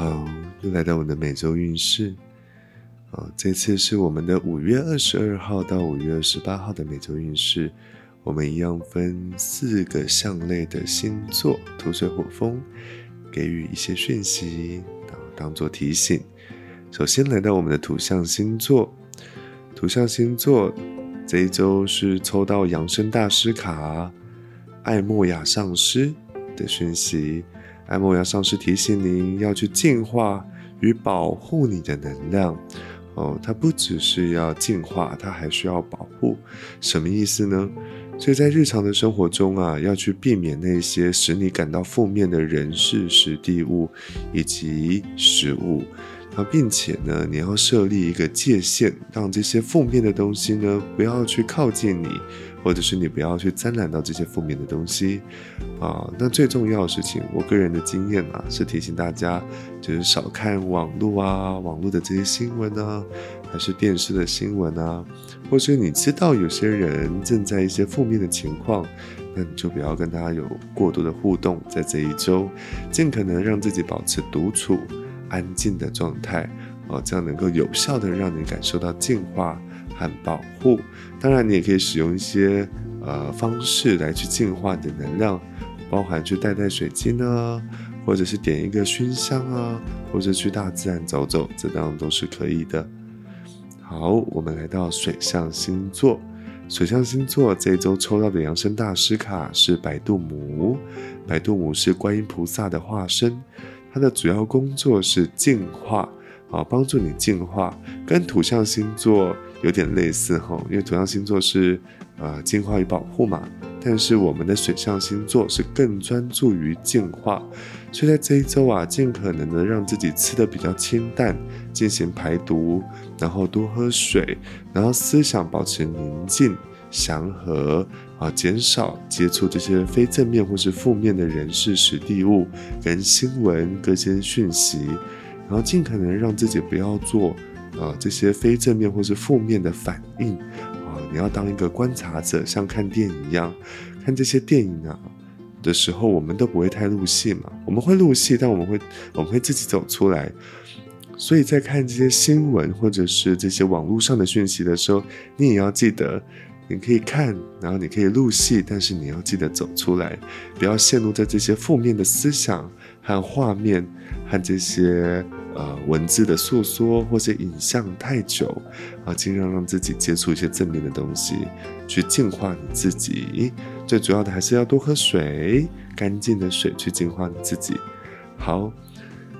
好，又来到我的每周运势。啊，这次是我们的五月二十二号到五月二十八号的每周运势。我们一样分四个象类的星座：土、水、火、风，给予一些讯息，然后当做提醒。首先来到我们的土象星座，土象星座这一周是抽到扬升大师卡，艾莫亚上师的讯息。艾莫要上师提醒您要去净化与保护你的能量。哦，它不只是要净化，它还需要保护。什么意思呢？所以在日常的生活中啊，要去避免那些使你感到负面的人事、实地物以及食物。那并且呢，你要设立一个界限，让这些负面的东西呢不要去靠近你，或者是你不要去沾染到这些负面的东西啊。那最重要的事情，我个人的经验啊，是提醒大家，就是少看网络啊，网络的这些新闻啊，还是电视的新闻啊，或者你知道有些人正在一些负面的情况，那你就不要跟他有过多的互动，在这一周，尽可能让自己保持独处。安静的状态，哦，这样能够有效的让你感受到净化和保护。当然，你也可以使用一些呃方式来去净化你的能量，包含去带带水晶啊，或者是点一个熏香啊，或者去大自然走走，这当然都是可以的。好，我们来到水象星座，水象星座这一周抽到的扬升大师卡是白度母，白度母是观音菩萨的化身。它的主要工作是净化，啊，帮助你净化，跟土象星座有点类似哈，因为土象星座是呃净化与保护嘛，但是我们的水象星座是更专注于净化，所以在这一周啊，尽可能的让自己吃的比较清淡，进行排毒，然后多喝水，然后思想保持宁静。祥和啊，减少接触这些非正面或是负面的人事、实地物跟新闻各些讯息，然后尽可能让自己不要做啊这些非正面或是负面的反应啊。你要当一个观察者，像看电影一样，看这些电影啊的时候，我们都不会太入戏嘛。我们会入戏，但我们会我们会自己走出来。所以在看这些新闻或者是这些网络上的讯息的时候，你也要记得。你可以看，然后你可以录戏，但是你要记得走出来，不要陷入在这些负面的思想和画面和这些呃文字的诉说或者影像太久啊，尽量让自己接触一些正面的东西，去净化你自己。最主要的还是要多喝水，干净的水去净化你自己。好，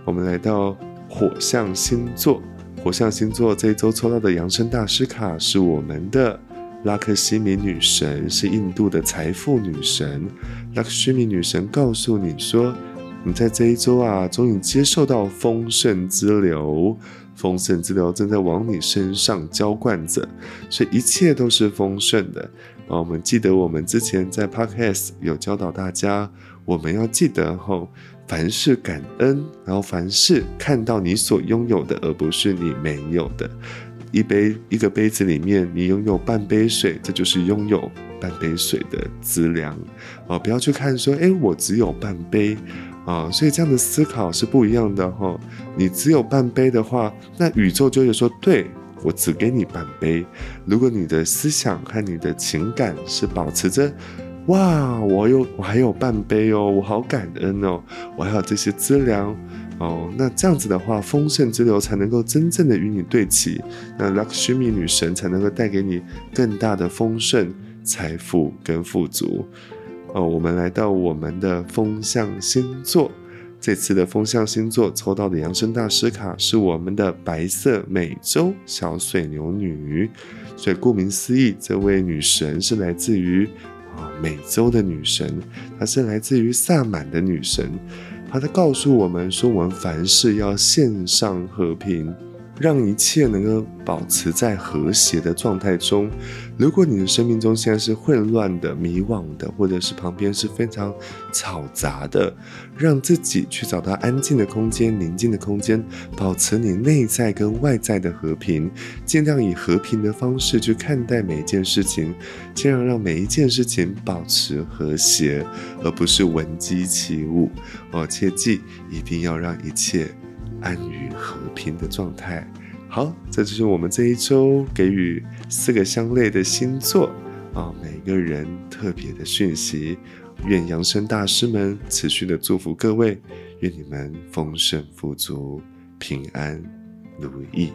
我们来到火象星座，火象星座这一周抽到的扬升大师卡是我们的。拉克西米女神是印度的财富女神。拉克西米女神告诉你说：“你在这一周啊，终于接受到丰盛之流，丰盛之流正在往你身上浇灌着，所以一切都是丰盛的。”啊，我们记得我们之前在 Podcast 有教导大家，我们要记得吼，凡事感恩，然后凡事看到你所拥有的，而不是你没有的。一杯一个杯子里面，你拥有半杯水，这就是拥有半杯水的资粮啊！不要去看说，哎，我只有半杯啊！所以这样的思考是不一样的哈。你只有半杯的话，那宇宙就会说，对我只给你半杯。如果你的思想和你的情感是保持着，哇，我有我还有半杯哦，我好感恩哦，我还有这些资粮。哦，那这样子的话，丰盛之流才能够真正的与你对齐，那 Lakshmi 女神才能够带给你更大的丰盛、财富跟富足。哦，我们来到我们的风象星座，这次的风象星座抽到的扬升大师卡是我们的白色美洲小水牛女，所以顾名思义，这位女神是来自于美洲的女神，她是来自于萨满的女神。她在告诉我们说：“我们凡事要献上和平。”让一切能够保持在和谐的状态中。如果你的生命中现在是混乱的、迷惘的，或者是旁边是非常嘈杂的，让自己去找到安静的空间、宁静的空间，保持你内在跟外在的和平，尽量以和平的方式去看待每一件事情，尽量让每一件事情保持和谐，而不是闻鸡起舞。哦，切记一定要让一切。安于和平的状态。好，这就是我们这一周给予四个相类的星座啊，每个人特别的讯息。愿扬声大师们持续的祝福各位，愿你们丰盛富足、平安如意。